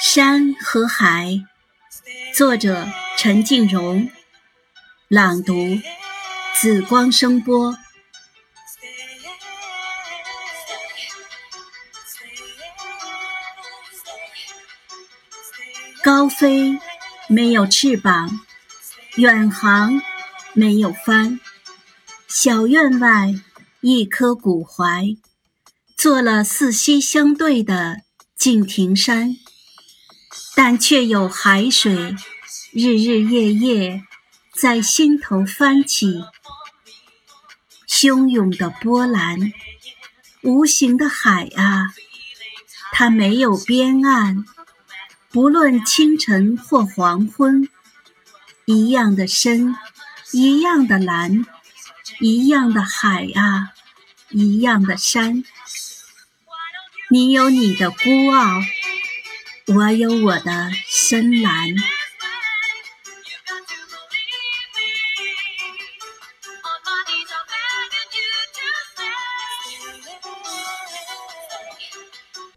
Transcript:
山和海，作者陈静荣，朗读紫光声波。高飞没有翅膀，远航没有帆。小院外一棵古槐，做了四溪相对的敬亭山，但却有海水日日夜夜在心头翻起，汹涌的波澜，无形的海啊，它没有边岸。不论清晨或黄昏，一样的深，一样的蓝，一样的海啊，一样的山。你有你的孤傲，我有我的深蓝。